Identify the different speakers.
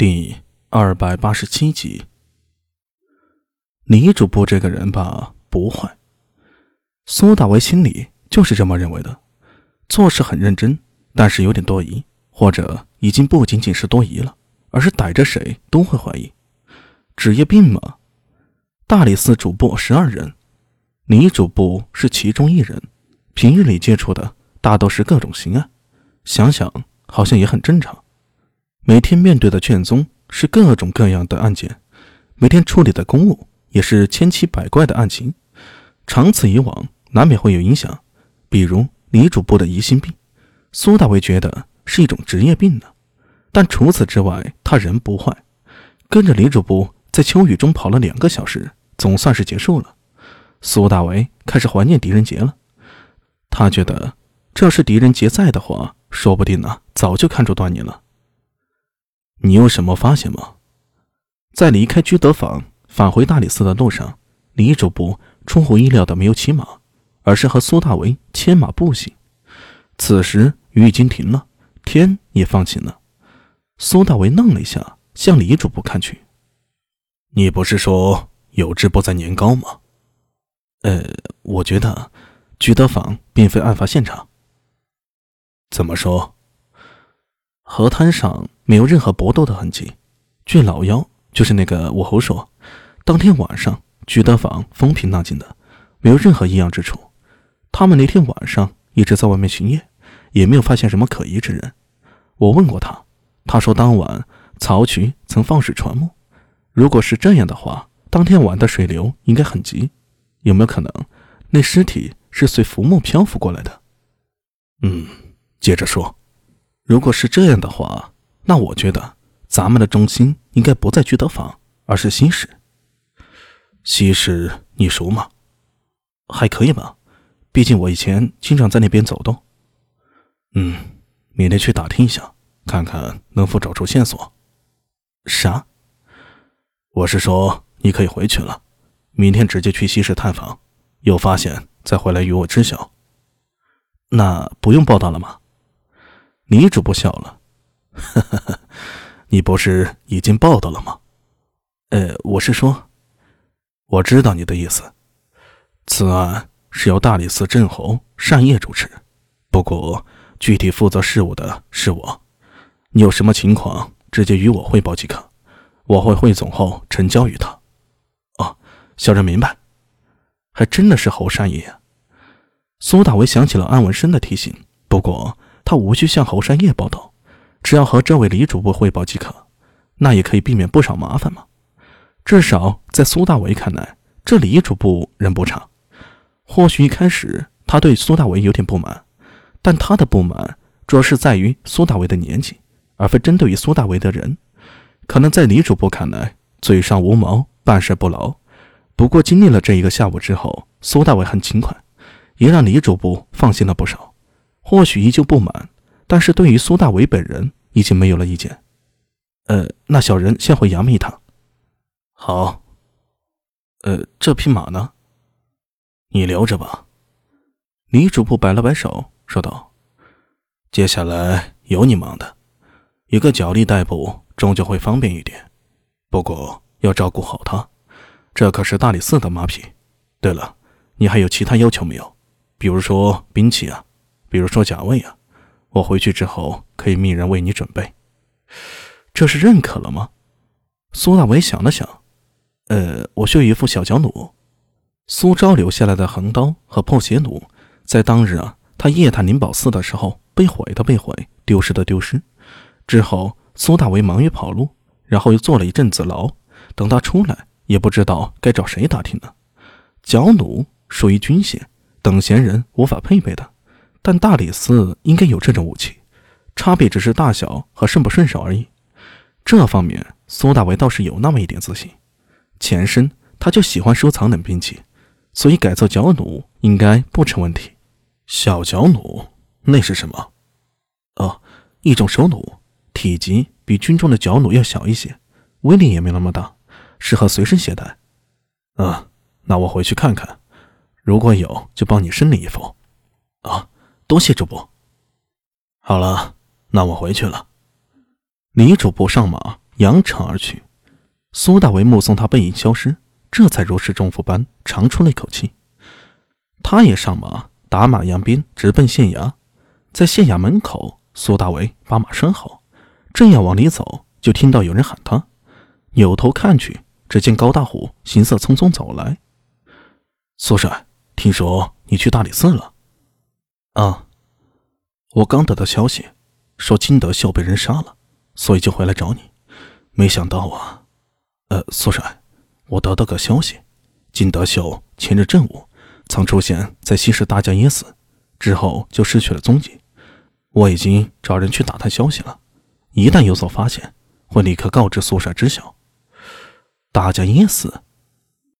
Speaker 1: 第二百八十七集。李主播这个人吧，不坏。苏大为心里就是这么认为的，做事很认真，但是有点多疑，或者已经不仅仅是多疑了，而是逮着谁都会怀疑。职业病嘛。大理寺主簿十二人，李主簿是其中一人，平日里接触的大都是各种刑案，想想好像也很正常。每天面对的卷宗是各种各样的案件，每天处理的公务也是千奇百怪的案情，长此以往难免会有影响。比如李主播的疑心病，苏大为觉得是一种职业病呢。但除此之外，他人不坏。跟着李主播在秋雨中跑了两个小时，总算是结束了。苏大为开始怀念狄仁杰了。他觉得，这要是狄仁杰在的话，说不定呢早就看出端倪了。你有什么发现吗？在离开居德坊返回大理寺的路上，李主簿出乎意料的没有骑马，而是和苏大为牵马步行。此时雨已经停了，天也放晴了。苏大为愣了一下，向李主簿看去：“你不是说有志不在年高吗？”“呃，我觉得居德坊并非案发现场。”“怎么说？”河滩上没有任何搏斗的痕迹。据老幺，就是那个武侯说，当天晚上居德坊风平浪静的，没有任何异样之处。他们那天晚上一直在外面巡夜，也没有发现什么可疑之人。我问过他，他说当晚曹渠曾放水传木。如果是这样的话，当天晚的水流应该很急。有没有可能，那尸体是随浮木漂浮过来的？嗯，接着说。如果是这样的话，那我觉得咱们的中心应该不在聚德坊，而是西市。西市你熟吗？还可以吧，毕竟我以前经常在那边走动。嗯，明天去打听一下，看看能否找出线索。啥？我是说你可以回去了，明天直接去西市探访，有发现再回来与我知晓。那不用报道了吗？女主播笑了，哈哈哈你不是已经报道了吗？呃，我是说，我知道你的意思。此案是由大理寺镇侯单业主持，不过具体负责事务的是我。你有什么情况，直接与我汇报即可，我会汇总后呈交于他。哦，小人明白。还真的是侯单业。苏大为想起了安文生的提醒，不过。他无需向侯山业报道，只要和这位李主播汇报即可，那也可以避免不少麻烦嘛。至少在苏大为看来，这李主播人不差。或许一开始他对苏大为有点不满，但他的不满主要是在于苏大为的年纪，而非针对于苏大为的人。可能在李主播看来，嘴上无毛，办事不牢。不过经历了这一个下午之后，苏大为很勤快，也让李主播放心了不少。或许依旧不满，但是对于苏大伟本人已经没有了意见。呃，那小人先回衙门一趟。好。呃，这匹马呢？你留着吧。李主簿摆了摆手，说道：“接下来有你忙的，一个脚力代步终究会方便一点。不过要照顾好它，这可是大理寺的马匹。对了，你还有其他要求没有？比如说兵器啊？”比如说甲位啊，我回去之后可以命人为你准备。这是认可了吗？苏大为想了想，呃，我需要一副小脚弩。苏昭留下来的横刀和破鞋弩，在当日啊，他夜探灵宝寺的时候被毁的被毁，丢失的丢失。之后苏大为忙于跑路，然后又坐了一阵子牢。等他出来，也不知道该找谁打听呢。脚弩属于军械，等闲人无法配备的。但大理寺应该有这种武器，差别只是大小和顺不顺手而已。这方面，苏大为倒是有那么一点自信。前身他就喜欢收藏冷兵器，所以改造脚弩应该不成问题。小脚弩那是什么？哦，一种手弩，体积比军中的脚弩要小一些，威力也没那么大，适合随身携带。嗯，那我回去看看，如果有就帮你申领一副。多谢主播。好了，那我回去了。李主播上马，扬长而去。苏大为目送他背影消失，这才如释重负般长出了一口气。他也上马，打马扬鞭，直奔县衙。在县衙门口，苏大为把马拴好，正要往里走，就听到有人喊他。扭头看去，只见高大虎行色匆匆走来。苏帅，听说你去大理寺了？
Speaker 2: 啊，我刚得到消息，说金德秀被人杀了，所以就回来找你。没想到啊，呃，苏帅，我得到个消息，金德秀前日正午曾出现在西市大家堰寺，之后就失去了踪迹。我已经找人去打探消息了，一旦有所发现，会立刻告知苏帅知晓。
Speaker 1: 大家堰寺。